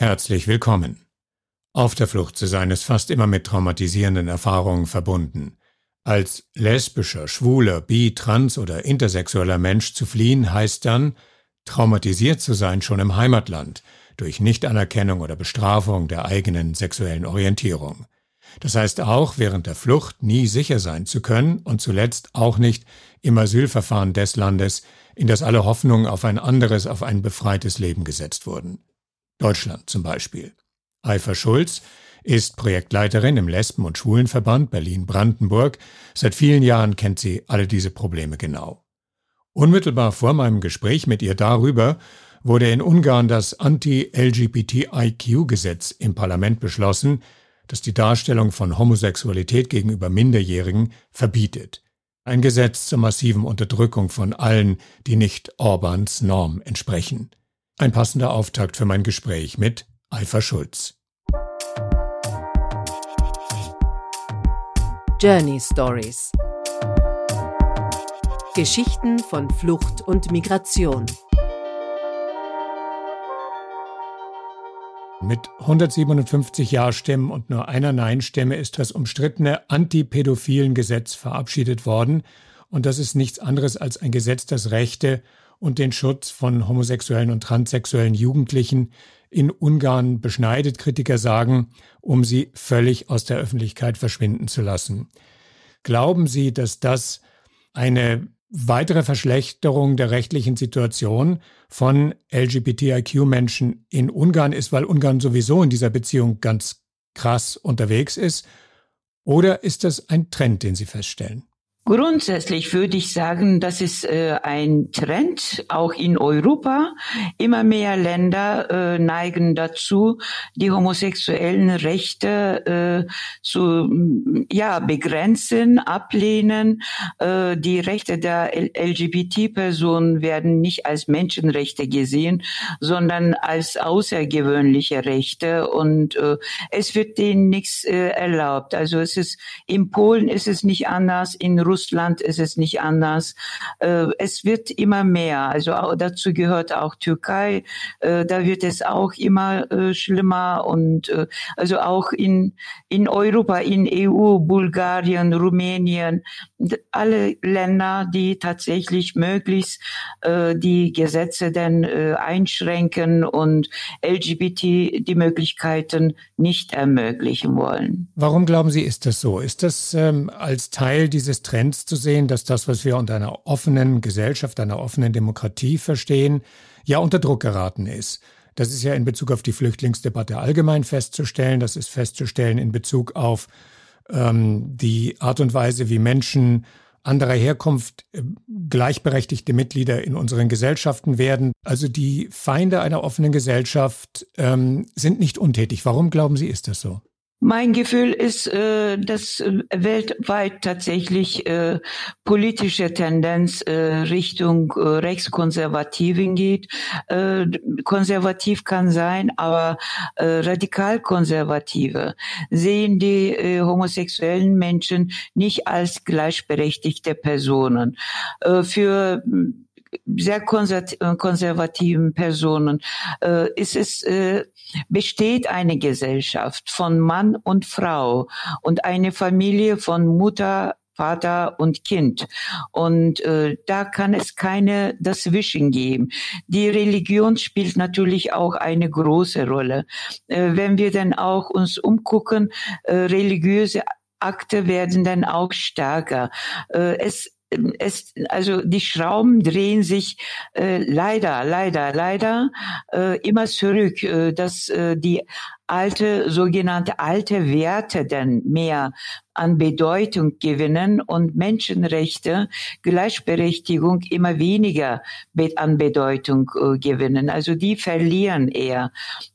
Herzlich willkommen. Auf der Flucht zu sein ist fast immer mit traumatisierenden Erfahrungen verbunden. Als lesbischer, schwuler, bi, trans oder intersexueller Mensch zu fliehen heißt dann, traumatisiert zu sein schon im Heimatland durch Nichtanerkennung oder Bestrafung der eigenen sexuellen Orientierung. Das heißt auch, während der Flucht nie sicher sein zu können und zuletzt auch nicht im Asylverfahren des Landes, in das alle Hoffnungen auf ein anderes, auf ein befreites Leben gesetzt wurden. Deutschland zum Beispiel. Eifer Schulz ist Projektleiterin im Lesben- und Schwulenverband Berlin-Brandenburg. Seit vielen Jahren kennt sie alle diese Probleme genau. Unmittelbar vor meinem Gespräch mit ihr darüber wurde in Ungarn das Anti-LGBTIQ-Gesetz im Parlament beschlossen, das die Darstellung von Homosexualität gegenüber Minderjährigen verbietet. Ein Gesetz zur massiven Unterdrückung von allen, die nicht Orbans Norm entsprechen. Ein passender Auftakt für mein Gespräch mit Eifer Schulz. Journey Stories Geschichten von Flucht und Migration. Mit 157 Ja-Stimmen und nur einer Nein-Stimme ist das umstrittene antipädophilen Gesetz verabschiedet worden. Und das ist nichts anderes als ein Gesetz, das Rechte und den Schutz von homosexuellen und transsexuellen Jugendlichen in Ungarn beschneidet, Kritiker sagen, um sie völlig aus der Öffentlichkeit verschwinden zu lassen. Glauben Sie, dass das eine weitere Verschlechterung der rechtlichen Situation von LGBTIQ-Menschen in Ungarn ist, weil Ungarn sowieso in dieser Beziehung ganz krass unterwegs ist? Oder ist das ein Trend, den Sie feststellen? Grundsätzlich würde ich sagen, das ist äh, ein Trend, auch in Europa. Immer mehr Länder äh, neigen dazu, die homosexuellen Rechte äh, zu ja, begrenzen, ablehnen. Äh, die Rechte der LGBT-Personen werden nicht als Menschenrechte gesehen, sondern als außergewöhnliche Rechte und äh, es wird denen nichts äh, erlaubt. Also es ist in Polen ist es nicht anders, in Russland Russland ist es nicht anders. Äh, es wird immer mehr. Also dazu gehört auch Türkei. Äh, da wird es auch immer äh, schlimmer und also auch in in Europa, in EU, Bulgarien, Rumänien, alle Länder, die tatsächlich möglichst die Gesetze denn einschränken und LGBT die Möglichkeiten nicht ermöglichen wollen. Warum glauben Sie, ist das so? Ist das ähm, als Teil dieses Trends Tendenz zu sehen, dass das, was wir unter einer offenen Gesellschaft, einer offenen Demokratie verstehen, ja unter Druck geraten ist. Das ist ja in Bezug auf die Flüchtlingsdebatte allgemein festzustellen. Das ist festzustellen in Bezug auf ähm, die Art und Weise, wie Menschen anderer Herkunft äh, gleichberechtigte Mitglieder in unseren Gesellschaften werden. Also die Feinde einer offenen Gesellschaft ähm, sind nicht untätig. Warum glauben Sie, ist das so? Mein Gefühl ist, äh, dass äh, weltweit tatsächlich äh, politische Tendenz Richtung Rechtskonservativen geht. Konservativ kann sein, aber radikal-konservative sehen die homosexuellen Menschen nicht als gleichberechtigte Personen. Für sehr äh, konservativen Personen äh, ist es äh, besteht eine Gesellschaft von Mann und Frau und eine Familie von Mutter Vater und Kind. Und äh, da kann es keine dazwischen geben. Die Religion spielt natürlich auch eine große Rolle. Äh, wenn wir dann auch uns umgucken, äh, religiöse Akte werden dann auch stärker. Äh, es es, also die Schrauben drehen sich äh, leider, leider, leider äh, immer zurück, äh, dass äh, die alte, sogenannte alte Werte dann mehr an Bedeutung gewinnen und Menschenrechte, Gleichberechtigung immer weniger an Bedeutung äh, gewinnen. Also die verlieren eher.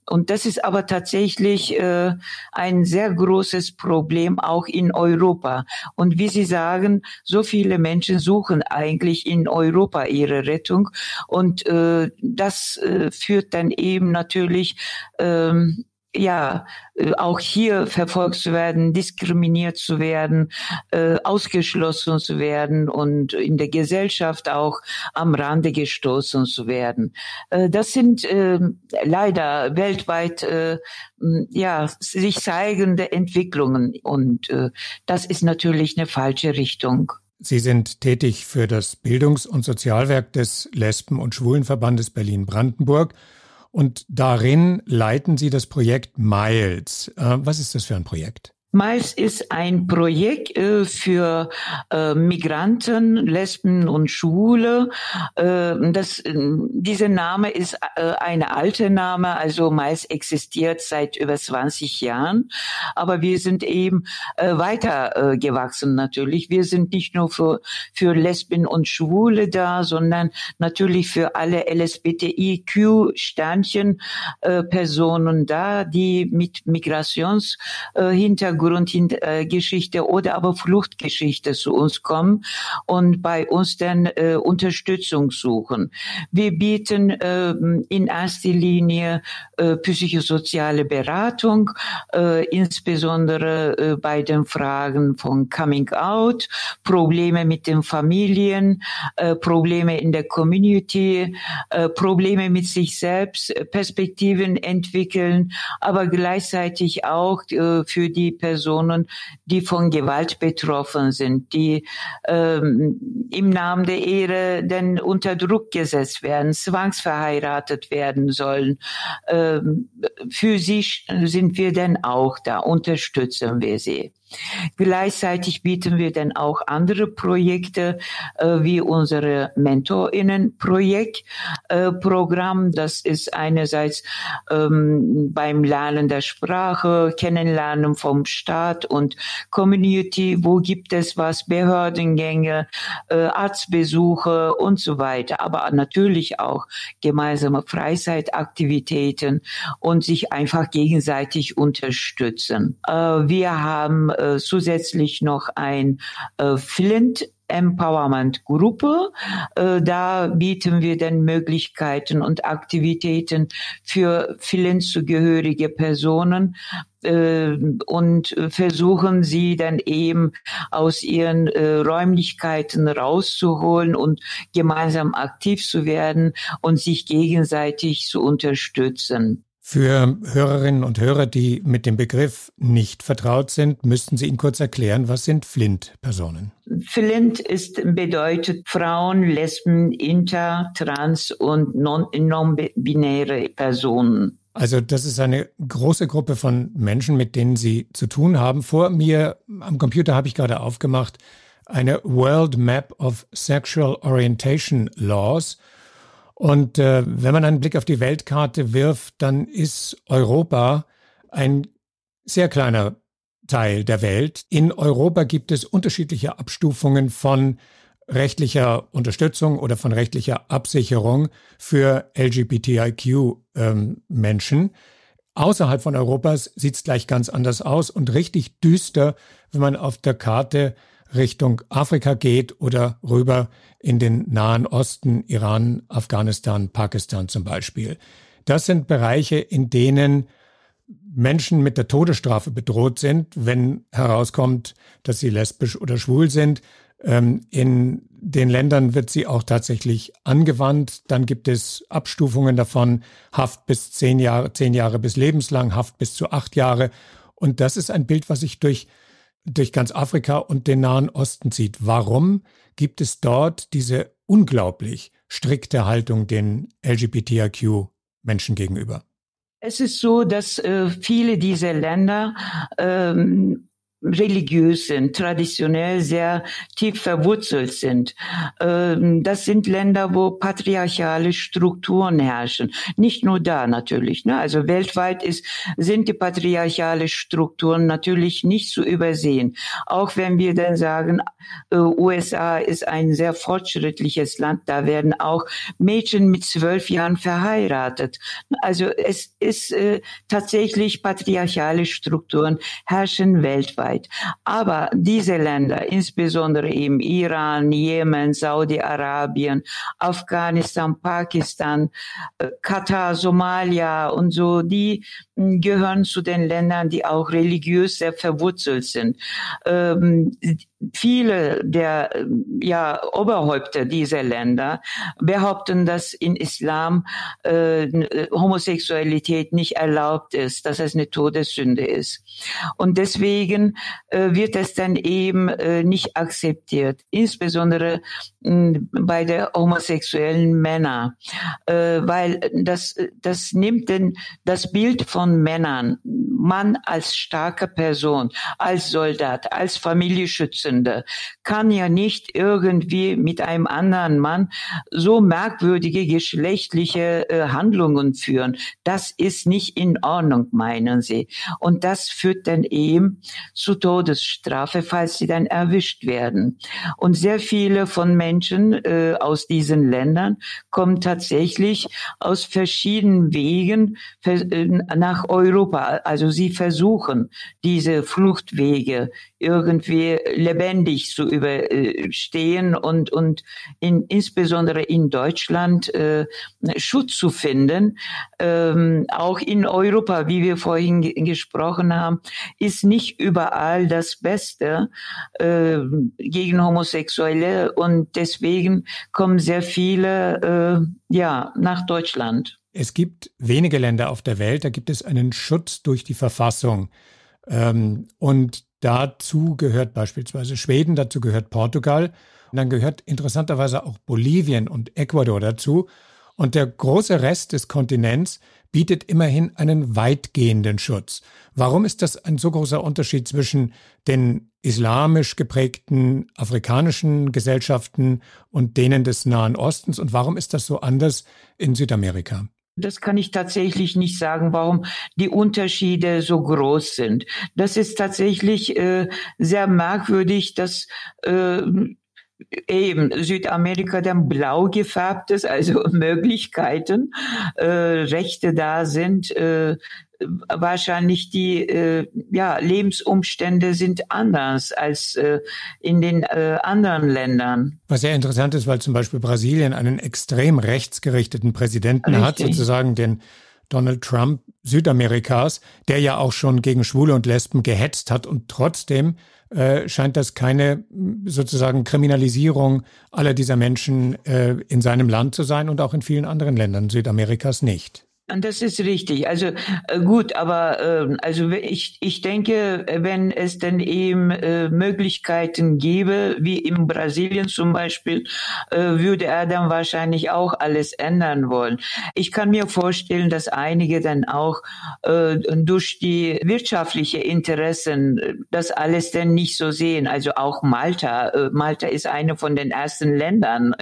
Und das ist aber tatsächlich äh, ein sehr großes Problem auch in Europa. Und wie Sie sagen, so viele Menschen suchen eigentlich in Europa ihre Rettung. Und äh, das äh, führt dann eben natürlich ähm, ja, äh, auch hier verfolgt zu werden, diskriminiert zu werden, äh, ausgeschlossen zu werden und in der Gesellschaft auch am Rande gestoßen zu werden. Äh, das sind äh, leider weltweit äh, ja sich zeigende Entwicklungen und äh, das ist natürlich eine falsche Richtung. Sie sind tätig für das Bildungs- und Sozialwerk des Lesben- und Schwulenverbandes Berlin-Brandenburg und darin leiten Sie das Projekt Miles. Äh, was ist das für ein Projekt? Miles ist ein Projekt äh, für äh, Migranten, Lesben und Schwule. Äh, das, äh, dieser Name ist äh, eine alte Name, also Miles existiert seit über 20 Jahren. Aber wir sind eben äh, weiter gewachsen natürlich. Wir sind nicht nur für, für Lesben und Schwule da, sondern natürlich für alle LSBTIQ-Sternchen Personen da, die mit Migrationshintergrund Hintergrundgeschichte oder aber Fluchtgeschichte zu uns kommen und bei uns dann äh, Unterstützung suchen. Wir bieten äh, in erster Linie äh, psychosoziale Beratung, äh, insbesondere äh, bei den Fragen von Coming Out, Probleme mit den Familien, äh, Probleme in der Community, äh, Probleme mit sich selbst, Perspektiven entwickeln, aber gleichzeitig auch äh, für die Personen Personen, die von Gewalt betroffen sind, die ähm, im Namen der Ehre denn unter Druck gesetzt werden, zwangsverheiratet werden sollen. Ähm, für sie sind wir denn auch da, unterstützen wir sie. Gleichzeitig bieten wir dann auch andere Projekte äh, wie unsere MentorInnen-Projekt äh. Das ist einerseits ähm, beim Lernen der Sprache, Kennenlernen vom Staat und Community, wo gibt es was, Behördengänge, äh, Arztbesuche und so weiter, aber natürlich auch gemeinsame Freizeitaktivitäten und sich einfach gegenseitig unterstützen. Äh, wir haben äh, zusätzlich noch ein äh, Flint Empowerment Gruppe. Äh, da bieten wir dann Möglichkeiten und Aktivitäten für Flint zugehörige Personen äh, und versuchen sie dann eben aus ihren äh, Räumlichkeiten rauszuholen und gemeinsam aktiv zu werden und sich gegenseitig zu unterstützen. Für Hörerinnen und Hörer, die mit dem Begriff nicht vertraut sind, müssten Sie ihn kurz erklären, was sind Flint-Personen? Flint ist, bedeutet Frauen, Lesben, Inter, Trans und non-binäre non Personen. Also das ist eine große Gruppe von Menschen, mit denen Sie zu tun haben. Vor mir am Computer habe ich gerade aufgemacht eine World Map of Sexual Orientation Laws. Und äh, wenn man einen Blick auf die Weltkarte wirft, dann ist Europa ein sehr kleiner Teil der Welt. In Europa gibt es unterschiedliche Abstufungen von rechtlicher Unterstützung oder von rechtlicher Absicherung für LGBTIQ-Menschen. Ähm, Außerhalb von Europas sieht es gleich ganz anders aus und richtig düster, wenn man auf der Karte Richtung Afrika geht oder rüber in den Nahen Osten, Iran, Afghanistan, Pakistan zum Beispiel. Das sind Bereiche, in denen Menschen mit der Todesstrafe bedroht sind, wenn herauskommt, dass sie lesbisch oder schwul sind. Ähm, in den Ländern wird sie auch tatsächlich angewandt. Dann gibt es Abstufungen davon, Haft bis zehn Jahre, zehn Jahre bis lebenslang, Haft bis zu acht Jahre. Und das ist ein Bild, was sich durch durch ganz Afrika und den Nahen Osten zieht. Warum gibt es dort diese unglaublich strikte Haltung den LGBTIQ-Menschen gegenüber? Es ist so, dass äh, viele dieser Länder ähm, religiös sind, traditionell sehr tief verwurzelt sind. Ähm, das sind Länder, wo patriarchale Strukturen herrschen. Nicht nur da natürlich. Ne? Also weltweit ist, sind die patriarchale Strukturen natürlich nicht zu übersehen. Auch wenn wir dann sagen, äh, USA ist ein sehr fortschrittliches Land, da werden auch Mädchen mit zwölf Jahren verheiratet. Also es ist äh, tatsächlich patriarchale Strukturen herrschen weltweit. Möglichkeit. Aber diese Länder, insbesondere im Iran, Jemen, Saudi-Arabien, Afghanistan, Pakistan, äh, Katar, Somalia und so, die hm, gehören zu den Ländern, die auch religiös sehr verwurzelt sind. Ähm, viele der ja, Oberhäupter dieser Länder behaupten, dass in Islam äh, Homosexualität nicht erlaubt ist, dass es eine Todessünde ist. Und deswegen äh, wird es dann eben äh, nicht akzeptiert, insbesondere bei der homosexuellen Männer, äh, weil das, das nimmt denn das Bild von Männern, Mann als starke Person, als Soldat, als Familienschützende, kann ja nicht irgendwie mit einem anderen Mann so merkwürdige geschlechtliche äh, Handlungen führen. Das ist nicht in Ordnung, meinen sie. Und das führt dann eben zu Todesstrafe, falls sie dann erwischt werden. Und sehr viele von Menschen äh, aus diesen Ländern kommen tatsächlich aus verschiedenen Wegen äh, nach Europa. Also sie versuchen, diese Fluchtwege irgendwie lebendig zu überstehen und, und in, insbesondere in Deutschland äh, Schutz zu finden. Ähm, auch in Europa, wie wir vorhin gesprochen haben, ist nicht überall das Beste äh, gegen Homosexuelle und deswegen kommen sehr viele äh, ja nach Deutschland. Es gibt wenige Länder auf der Welt, da gibt es einen Schutz durch die Verfassung. Ähm, und dazu gehört beispielsweise Schweden, dazu gehört Portugal. Und dann gehört interessanterweise auch Bolivien und Ecuador dazu. Und der große Rest des Kontinents bietet immerhin einen weitgehenden Schutz. Warum ist das ein so großer Unterschied zwischen den islamisch geprägten afrikanischen Gesellschaften und denen des Nahen Ostens? Und warum ist das so anders in Südamerika? Das kann ich tatsächlich nicht sagen, warum die Unterschiede so groß sind. Das ist tatsächlich äh, sehr merkwürdig, dass äh, eben Südamerika dann blau gefärbt ist, also Möglichkeiten, äh, Rechte da sind, äh, wahrscheinlich die äh, ja, Lebensumstände sind anders als äh, in den äh, anderen Ländern. Was sehr interessant ist, weil zum Beispiel Brasilien einen extrem rechtsgerichteten Präsidenten Richtig. hat, sozusagen den Donald Trump Südamerikas, der ja auch schon gegen Schwule und Lesben gehetzt hat und trotzdem äh, scheint das keine sozusagen Kriminalisierung aller dieser Menschen äh, in seinem Land zu sein und auch in vielen anderen Ländern Südamerikas nicht. Das ist richtig. Also äh, gut, aber äh, also ich, ich denke, wenn es denn eben äh, Möglichkeiten gäbe, wie in Brasilien zum Beispiel, äh, würde er dann wahrscheinlich auch alles ändern wollen. Ich kann mir vorstellen, dass einige dann auch äh, durch die wirtschaftliche Interessen äh, das alles dann nicht so sehen. Also auch Malta. Malta ist eine von den ersten Ländern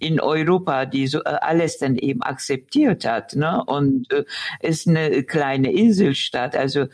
in Europa, die so alles dann eben akzeptiert hat. Ne? Und und äh, ist eine kleine Inselstadt. Also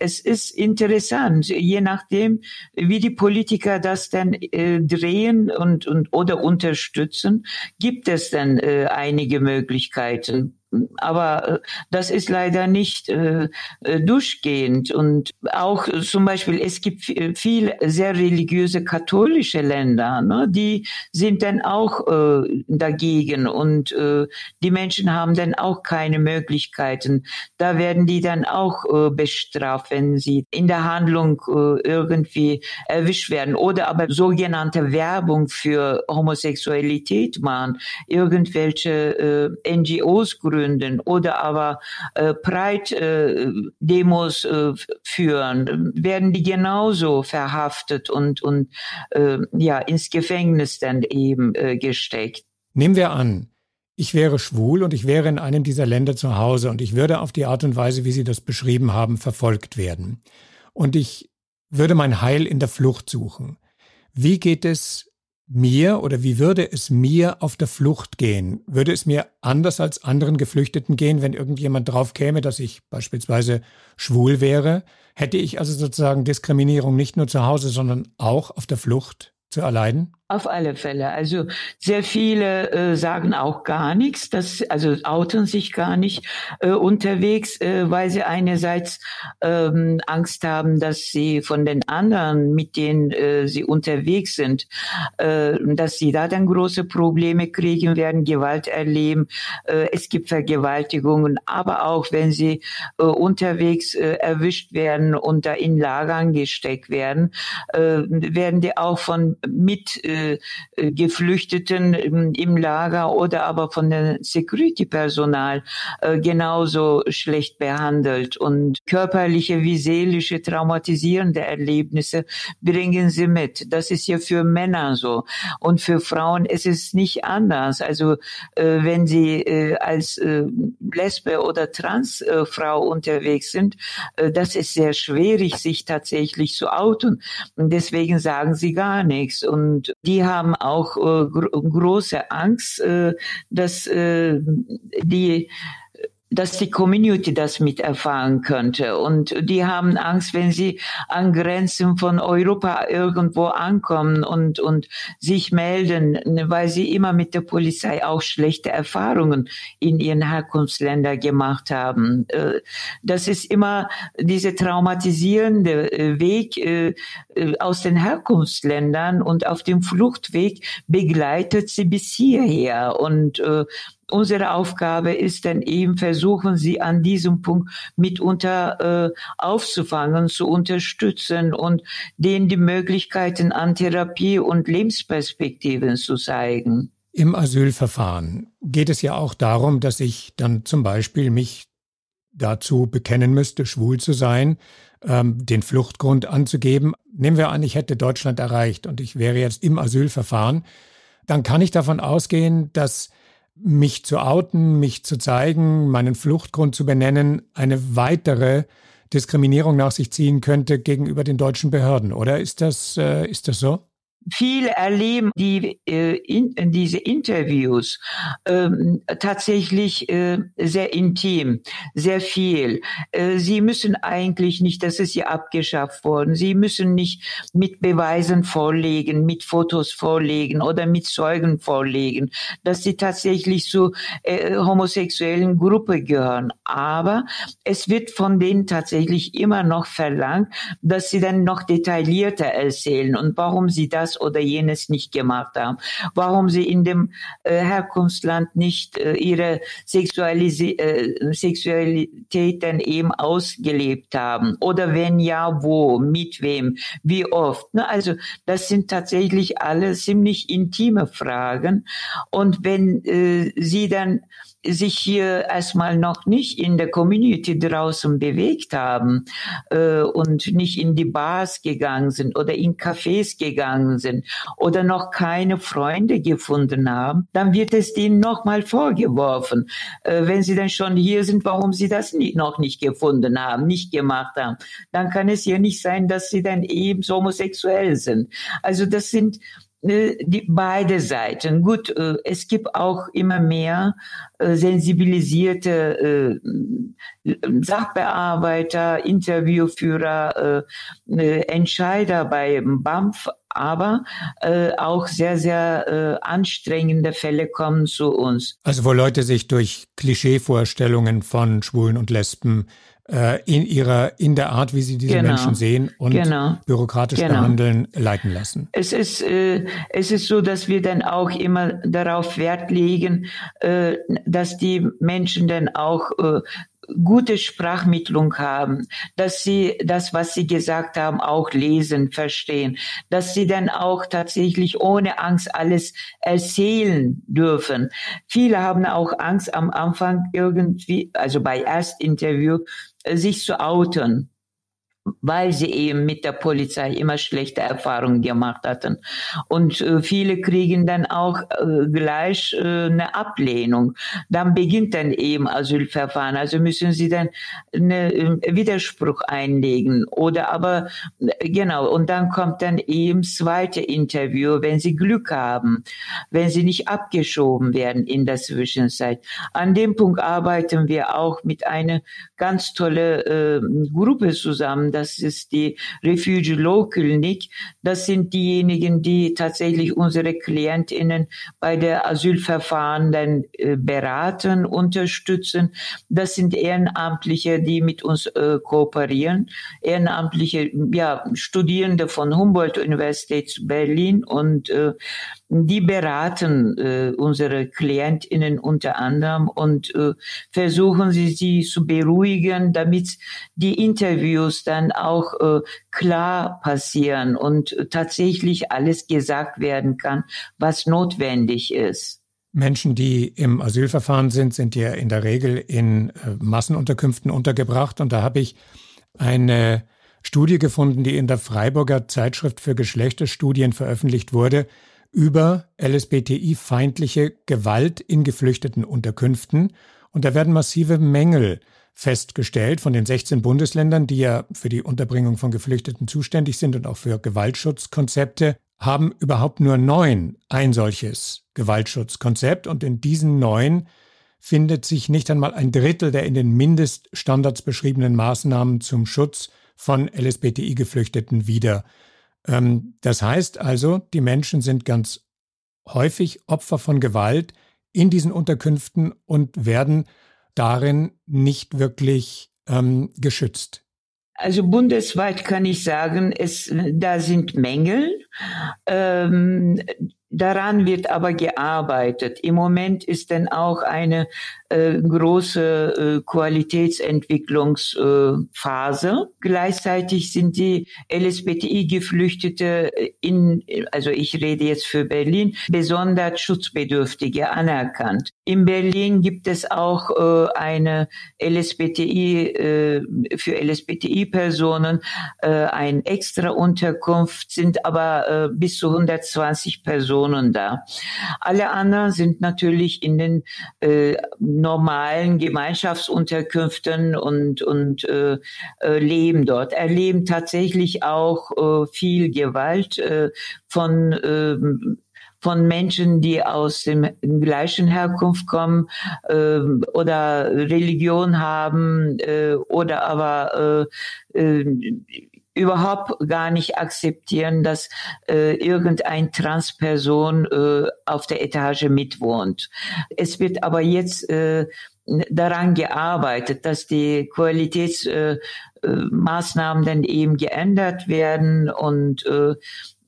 es ist interessant, je nachdem, wie die Politiker das dann äh, drehen und, und oder unterstützen, gibt es dann äh, einige Möglichkeiten aber äh, das ist leider nicht äh, äh, durchgehend. Und auch zum Beispiel, es gibt viele sehr religiöse katholische Länder, ne, die sind dann auch äh, dagegen und äh, die Menschen haben dann auch keine Möglichkeiten. Da werden die dann auch äh, bestraft, wenn sie in der Handlung äh, irgendwie erwischt werden oder aber sogenannte Werbung für Homosexualität machen, irgendwelche äh, NGOs gründen gründen oder aber äh, Pride-Demos äh, äh, führen, werden die genauso verhaftet und, und äh, ja, ins Gefängnis dann eben äh, gesteckt. Nehmen wir an, ich wäre schwul und ich wäre in einem dieser Länder zu Hause und ich würde auf die Art und Weise, wie Sie das beschrieben haben, verfolgt werden. Und ich würde mein Heil in der Flucht suchen. Wie geht es mir oder wie würde es mir auf der Flucht gehen? Würde es mir anders als anderen Geflüchteten gehen, wenn irgendjemand drauf käme, dass ich beispielsweise schwul wäre? Hätte ich also sozusagen Diskriminierung nicht nur zu Hause, sondern auch auf der Flucht zu erleiden? Auf alle Fälle. Also sehr viele äh, sagen auch gar nichts, das, also outen sich gar nicht äh, unterwegs, äh, weil sie einerseits ähm, Angst haben, dass sie von den anderen, mit denen äh, sie unterwegs sind, äh, dass sie da dann große Probleme kriegen werden, Gewalt erleben. Äh, es gibt Vergewaltigungen, aber auch wenn sie äh, unterwegs äh, erwischt werden und da in Lagern gesteckt werden, äh, werden die auch von mit äh, äh, Geflüchteten im Lager oder aber von der Security-Personal äh, genauso schlecht behandelt. Und körperliche wie seelische traumatisierende Erlebnisse bringen sie mit. Das ist ja für Männer so. Und für Frauen ist es nicht anders. Also äh, wenn sie als Lesbe oder Transfrau unterwegs sind, das ist sehr schwierig, sich tatsächlich zu outen. Und deswegen sagen sie gar nichts. Und die haben auch äh, gro große Angst, äh, dass äh, die dass die Community das miterfahren könnte. Und die haben Angst, wenn sie an Grenzen von Europa irgendwo ankommen und, und sich melden, weil sie immer mit der Polizei auch schlechte Erfahrungen in ihren Herkunftsländern gemacht haben. Äh, das ist immer diese traumatisierende äh, Weg äh, aus den Herkunftsländern und auf dem Fluchtweg begleitet sie bis hierher. Und unsere Aufgabe ist dann eben versuchen, sie an diesem Punkt mitunter äh, aufzufangen, zu unterstützen und denen die Möglichkeiten an Therapie und Lebensperspektiven zu zeigen. Im Asylverfahren geht es ja auch darum, dass ich dann zum Beispiel mich dazu bekennen müsste, schwul zu sein, ähm, den Fluchtgrund anzugeben. Nehmen wir an, ich hätte Deutschland erreicht und ich wäre jetzt im Asylverfahren. Dann kann ich davon ausgehen, dass mich zu outen, mich zu zeigen, meinen Fluchtgrund zu benennen, eine weitere Diskriminierung nach sich ziehen könnte gegenüber den deutschen Behörden. Oder ist das, äh, ist das so? Viele erleben die, äh, in, diese Interviews ähm, tatsächlich äh, sehr intim, sehr viel. Äh, sie müssen eigentlich nicht, das ist ja abgeschafft worden, sie müssen nicht mit Beweisen vorlegen, mit Fotos vorlegen oder mit Zeugen vorlegen, dass sie tatsächlich zu äh, homosexuellen Gruppe gehören. Aber es wird von denen tatsächlich immer noch verlangt, dass sie dann noch detaillierter erzählen und warum sie das oder jenes nicht gemacht haben, warum sie in dem äh, Herkunftsland nicht äh, ihre Sexualisi äh, Sexualität dann eben ausgelebt haben oder wenn ja, wo, mit wem, wie oft. Ne? Also das sind tatsächlich alle ziemlich intime Fragen und wenn äh, sie dann sich hier erstmal noch nicht in der Community draußen bewegt haben äh, und nicht in die Bars gegangen sind oder in Cafés gegangen sind oder noch keine Freunde gefunden haben, dann wird es denen nochmal vorgeworfen, äh, wenn sie dann schon hier sind, warum sie das nie, noch nicht gefunden haben, nicht gemacht haben. Dann kann es ja nicht sein, dass sie dann eben homosexuell sind. Also das sind die, beide Seiten. Gut, äh, es gibt auch immer mehr äh, sensibilisierte Sachbearbeiter, Interviewführer, Entscheider bei BAMF, aber auch sehr, sehr anstrengende Fälle kommen zu uns. Also wo Leute sich durch Klischeevorstellungen von Schwulen und Lesben äh, in ihrer, in der Art, wie sie diese genau. Menschen sehen und genau. bürokratisch genau. behandeln, leiten lassen. Es ist, äh, es ist so, dass wir dann auch immer darauf Wert legen, äh, dass die Menschen dann auch äh, gute Sprachmittlung haben, dass sie das, was sie gesagt haben, auch lesen, verstehen, dass sie dann auch tatsächlich ohne Angst alles erzählen dürfen. Viele haben auch Angst am Anfang irgendwie, also bei Erstinterview, sich zu outen weil sie eben mit der Polizei immer schlechte Erfahrungen gemacht hatten. Und äh, viele kriegen dann auch äh, gleich äh, eine Ablehnung. Dann beginnt dann eben Asylverfahren. Also müssen sie dann einen äh, Widerspruch einlegen. Oder aber, äh, genau, und dann kommt dann eben zweite Interview, wenn sie Glück haben, wenn sie nicht abgeschoben werden in der Zwischenzeit. An dem Punkt arbeiten wir auch mit einer ganz tolle äh, Gruppe zusammen das ist die Refuge Law Clinic. Das sind diejenigen, die tatsächlich unsere Klientinnen bei der Asylverfahren dann äh, beraten, unterstützen. Das sind Ehrenamtliche, die mit uns äh, kooperieren. Ehrenamtliche, ja, Studierende von Humboldt-Universität Berlin und äh, die beraten äh, unsere Klientinnen unter anderem und äh, versuchen sie, sie zu beruhigen, damit die Interviews dann auch äh, klar passieren und tatsächlich alles gesagt werden kann, was notwendig ist. Menschen, die im Asylverfahren sind, sind ja in der Regel in äh, Massenunterkünften untergebracht. Und da habe ich eine Studie gefunden, die in der Freiburger Zeitschrift für Geschlechterstudien veröffentlicht wurde, über LSBTI-feindliche Gewalt in geflüchteten Unterkünften. Und da werden massive Mängel festgestellt von den 16 Bundesländern, die ja für die Unterbringung von Geflüchteten zuständig sind und auch für Gewaltschutzkonzepte, haben überhaupt nur neun ein solches Gewaltschutzkonzept. Und in diesen neun findet sich nicht einmal ein Drittel der in den Mindeststandards beschriebenen Maßnahmen zum Schutz von LSBTI-Geflüchteten wieder. Ähm, das heißt also, die Menschen sind ganz häufig Opfer von Gewalt in diesen Unterkünften und werden darin nicht wirklich ähm, geschützt. Also bundesweit kann ich sagen, es, da sind Mängel. Ähm, Daran wird aber gearbeitet. Im Moment ist dann auch eine äh, große äh, Qualitätsentwicklungsphase. Äh, Gleichzeitig sind die LSBTI-Geflüchtete in, also ich rede jetzt für Berlin, besonders Schutzbedürftige anerkannt. In Berlin gibt es auch äh, eine LSBTI, äh, für LSBTI-Personen äh, ein extra Unterkunft, sind aber äh, bis zu 120 Personen Personen da. Alle anderen sind natürlich in den äh, normalen Gemeinschaftsunterkünften und, und äh, äh, leben dort, erleben tatsächlich auch äh, viel Gewalt äh, von äh, von Menschen, die aus dem gleichen Herkunft kommen äh, oder Religion haben äh, oder aber äh, äh, überhaupt gar nicht akzeptieren, dass äh, irgendein Transperson äh, auf der Etage mitwohnt. Es wird aber jetzt äh, daran gearbeitet, dass die Qualitätsmaßnahmen äh, dann eben geändert werden und äh,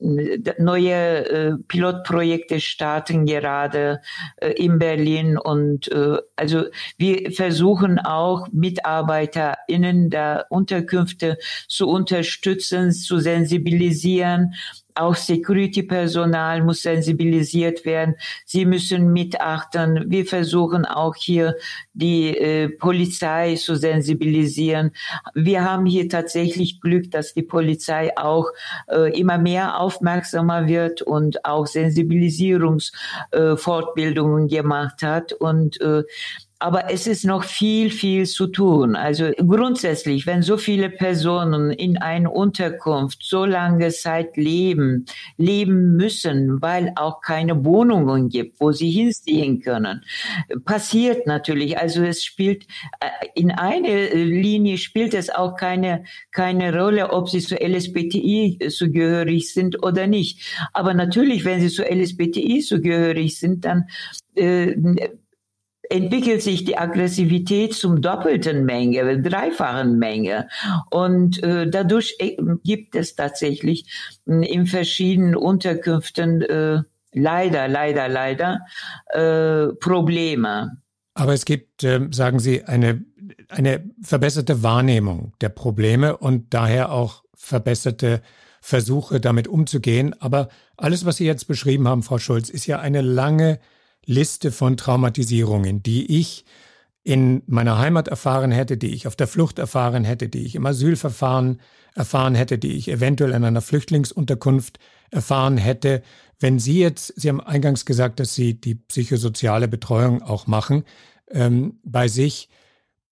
neue äh, Pilotprojekte starten gerade äh, in Berlin und äh, also wir versuchen auch MitarbeiterInnen der Unterkünfte zu unterstützen, zu sensibilisieren auch Security-Personal muss sensibilisiert werden. Sie müssen mitachten. Wir versuchen auch hier die äh, Polizei zu sensibilisieren. Wir haben hier tatsächlich Glück, dass die Polizei auch äh, immer mehr aufmerksamer wird und auch Sensibilisierungsfortbildungen äh, gemacht hat. Und äh, aber es ist noch viel, viel zu tun. Also grundsätzlich, wenn so viele Personen in einer Unterkunft so lange Zeit leben, leben müssen, weil auch keine Wohnungen gibt, wo sie hinziehen können, passiert natürlich. Also es spielt äh, in einer Linie spielt es auch keine, keine Rolle, ob sie zu LSBTI zugehörig sind oder nicht. Aber natürlich, wenn sie zu LSBTI zugehörig sind, dann äh, entwickelt sich die Aggressivität zum doppelten Menge, dreifachen Menge. Und äh, dadurch äh, gibt es tatsächlich äh, in verschiedenen Unterkünften äh, leider, leider, leider äh, Probleme. Aber es gibt, äh, sagen Sie, eine, eine verbesserte Wahrnehmung der Probleme und daher auch verbesserte Versuche, damit umzugehen. Aber alles, was Sie jetzt beschrieben haben, Frau Schulz, ist ja eine lange Liste von Traumatisierungen, die ich in meiner Heimat erfahren hätte, die ich auf der Flucht erfahren hätte, die ich im Asylverfahren erfahren hätte, die ich eventuell in einer Flüchtlingsunterkunft erfahren hätte. Wenn Sie jetzt, Sie haben eingangs gesagt, dass Sie die psychosoziale Betreuung auch machen ähm, bei sich,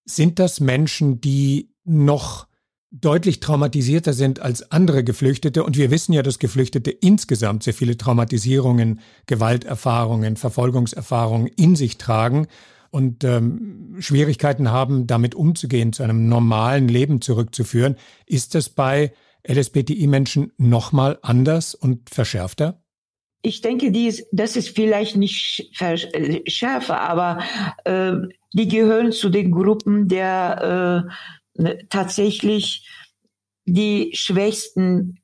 sind das Menschen, die noch deutlich traumatisierter sind als andere Geflüchtete. Und wir wissen ja, dass Geflüchtete insgesamt sehr viele Traumatisierungen, Gewalterfahrungen, Verfolgungserfahrungen in sich tragen. und ähm, Schwierigkeiten haben, damit umzugehen, zu einem normalen Leben zurückzuführen. Ist das bei LSBTI-Menschen nochmal anders und verschärfter? Ich denke, dies, das ist vielleicht nicht äh, schärfer, aber äh, die gehören zu den Gruppen der äh, tatsächlich die schwächsten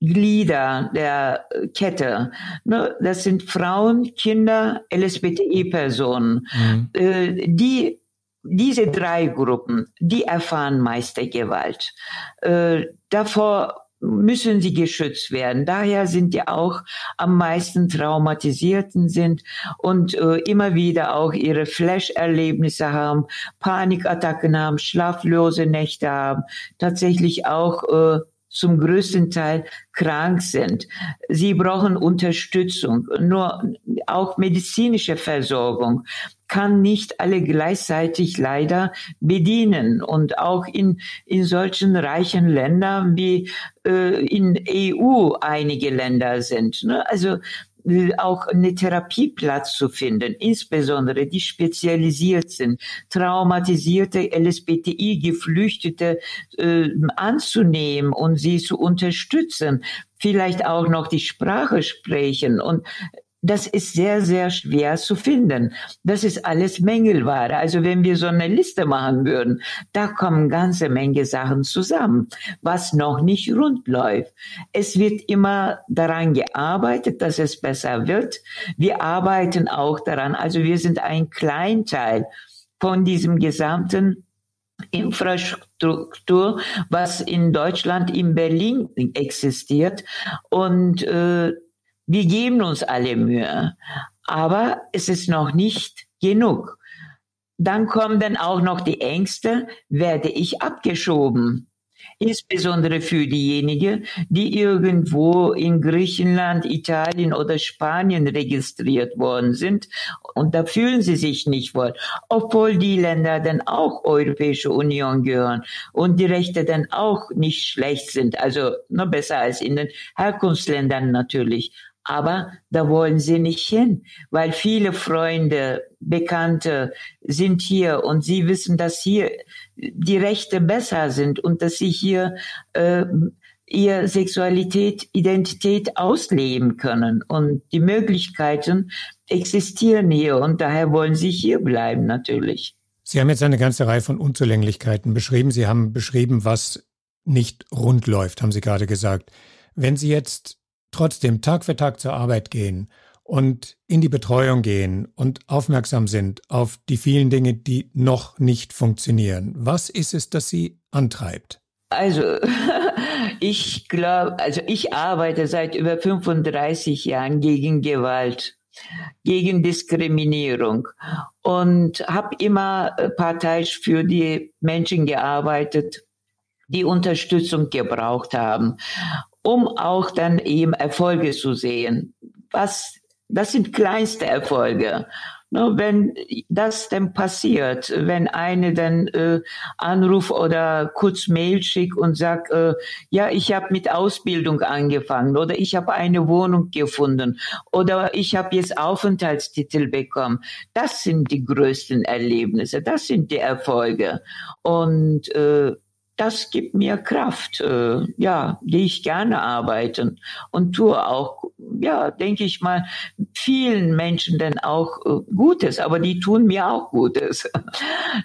Glieder der Kette. Ne, das sind Frauen, Kinder, LSBTI-Personen. Mhm. Äh, die diese drei Gruppen, die erfahren meiste Gewalt. Äh, davor müssen sie geschützt werden. Daher sind die auch am meisten traumatisierten sind und äh, immer wieder auch ihre Flash-Erlebnisse haben, Panikattacken haben, schlaflose Nächte haben, tatsächlich auch äh, zum größten Teil krank sind. Sie brauchen Unterstützung. Nur auch medizinische Versorgung kann nicht alle gleichzeitig leider bedienen. Und auch in, in solchen reichen Ländern wie äh, in EU einige Länder sind. Ne? Also auch eine Therapieplatz zu finden, insbesondere die spezialisiert sind, traumatisierte LSBTI-Geflüchtete äh, anzunehmen und sie zu unterstützen, vielleicht auch noch die Sprache sprechen und das ist sehr, sehr schwer zu finden. Das ist alles Mängelware. Also wenn wir so eine Liste machen würden, da kommen ganze Menge Sachen zusammen, was noch nicht rund läuft. Es wird immer daran gearbeitet, dass es besser wird. Wir arbeiten auch daran. Also wir sind ein Kleinteil von diesem gesamten Infrastruktur, was in Deutschland, in Berlin existiert. Und äh, wir geben uns alle Mühe, aber es ist noch nicht genug. Dann kommen dann auch noch die Ängste, werde ich abgeschoben? Insbesondere für diejenigen, die irgendwo in Griechenland, Italien oder Spanien registriert worden sind. Und da fühlen sie sich nicht wohl, obwohl die Länder dann auch Europäische Union gehören und die Rechte dann auch nicht schlecht sind, also nur besser als in den Herkunftsländern natürlich. Aber da wollen sie nicht hin, weil viele Freunde, Bekannte sind hier und sie wissen, dass hier die Rechte besser sind und dass sie hier äh, ihr Sexualität, Identität ausleben können. Und die Möglichkeiten existieren hier und daher wollen sie hier bleiben natürlich. Sie haben jetzt eine ganze Reihe von Unzulänglichkeiten beschrieben. Sie haben beschrieben, was nicht rund läuft, haben Sie gerade gesagt. Wenn Sie jetzt trotzdem Tag für Tag zur Arbeit gehen und in die Betreuung gehen und aufmerksam sind auf die vielen Dinge, die noch nicht funktionieren. Was ist es, das Sie antreibt? Also, ich glaube, also ich arbeite seit über 35 Jahren gegen Gewalt, gegen Diskriminierung und habe immer parteiisch für die Menschen gearbeitet, die Unterstützung gebraucht haben um auch dann eben Erfolge zu sehen. Was, das sind kleinste Erfolge. No, wenn das denn passiert, wenn eine dann äh, anruft oder kurz Mail schickt und sagt, äh, ja, ich habe mit Ausbildung angefangen oder ich habe eine Wohnung gefunden oder ich habe jetzt Aufenthaltstitel bekommen, das sind die größten Erlebnisse, das sind die Erfolge. Und äh, das gibt mir Kraft. Äh, ja, gehe ich gerne arbeiten und tue auch, ja, denke ich mal, vielen Menschen dann auch äh, Gutes, aber die tun mir auch Gutes.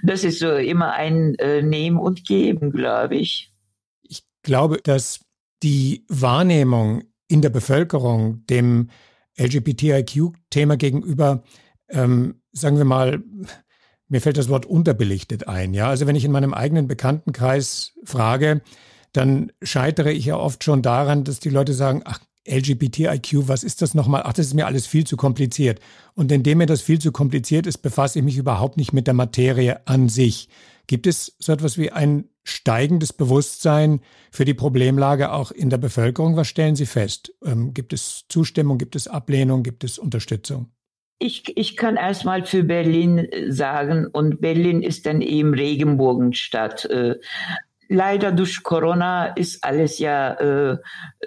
Das ist so immer ein äh, Nehmen und Geben, glaube ich. Ich glaube, dass die Wahrnehmung in der Bevölkerung dem LGBTIQ-Thema gegenüber, ähm, sagen wir mal, mir fällt das Wort unterbelichtet ein. Ja, also wenn ich in meinem eigenen Bekanntenkreis frage, dann scheitere ich ja oft schon daran, dass die Leute sagen, ach, LGBTIQ, was ist das nochmal? Ach, das ist mir alles viel zu kompliziert. Und indem mir das viel zu kompliziert ist, befasse ich mich überhaupt nicht mit der Materie an sich. Gibt es so etwas wie ein steigendes Bewusstsein für die Problemlage auch in der Bevölkerung? Was stellen Sie fest? Ähm, gibt es Zustimmung, gibt es Ablehnung, gibt es Unterstützung? Ich, ich kann erstmal für Berlin sagen, und Berlin ist dann eben Regenbogenstadt. Leider durch Corona ist alles ja äh,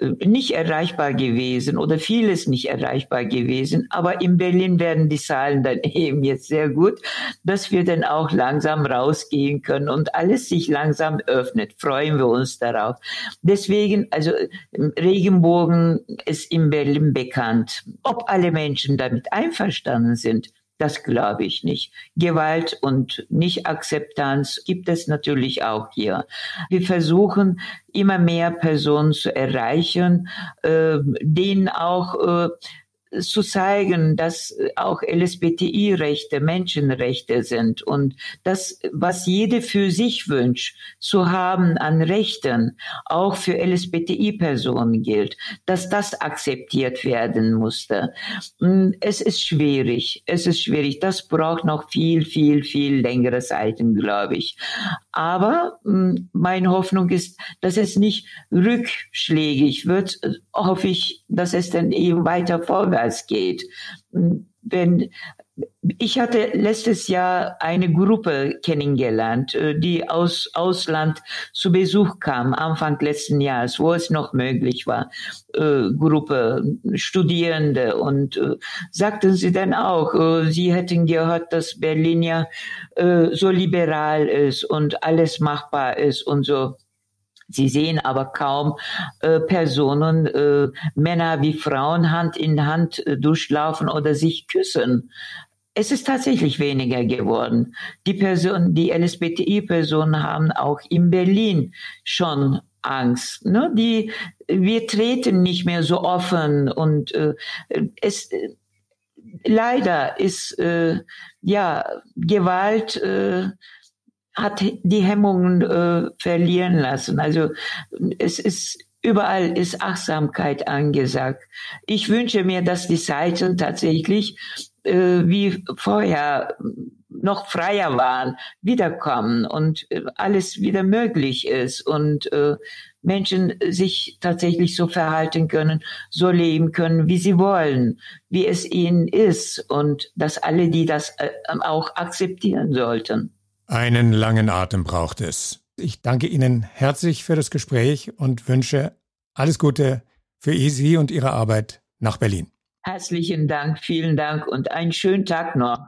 nicht erreichbar gewesen oder vieles nicht erreichbar gewesen. Aber in Berlin werden die Zahlen dann eben jetzt sehr gut, dass wir dann auch langsam rausgehen können und alles sich langsam öffnet. Freuen wir uns darauf. Deswegen, also Regenbogen ist in Berlin bekannt. Ob alle Menschen damit einverstanden sind, das glaube ich nicht. Gewalt und Nicht-Akzeptanz gibt es natürlich auch hier. Wir versuchen immer mehr Personen zu erreichen, äh, denen auch äh, zu zeigen, dass auch LSBTI-Rechte Menschenrechte sind und das, was jede für sich wünscht, zu haben an Rechten, auch für LSBTI-Personen gilt, dass das akzeptiert werden musste. Hm, es ist schwierig, es ist schwierig. Das braucht noch viel, viel, viel längere Zeiten, glaube ich. Aber hm, meine Hoffnung ist, dass es nicht rückschlägig wird, hoffe ich, dass es dann eben weiter vorwärts geht. Wenn ich hatte letztes Jahr eine Gruppe kennengelernt, äh, die aus Ausland zu Besuch kam, Anfang letzten Jahres, wo es noch möglich war, äh, Gruppe Studierende. Und äh, sagten sie dann auch, sie hätten gehört, dass Berlin ja so liberal ist und alles machbar ist und so. Sie sehen aber kaum äh, Personen, äh, Männer wie Frauen Hand in Hand äh, durchlaufen oder sich küssen. Es ist tatsächlich weniger geworden. Die Personen, die LSBTI-Personen haben auch in Berlin schon Angst. Ne? Die, wir treten nicht mehr so offen und äh, es leider ist äh, ja Gewalt äh, hat die Hemmungen äh, verlieren lassen. Also es ist überall ist Achtsamkeit angesagt. Ich wünsche mir, dass die Seiten tatsächlich äh, wie vorher noch freier waren, wiederkommen und äh, alles wieder möglich ist und äh, Menschen sich tatsächlich so verhalten können, so leben können, wie sie wollen, wie es ihnen ist und dass alle, die das äh, auch akzeptieren sollten. Einen langen Atem braucht es. Ich danke Ihnen herzlich für das Gespräch und wünsche alles Gute für Sie und Ihre Arbeit nach Berlin. Herzlichen Dank, vielen Dank und einen schönen Tag noch.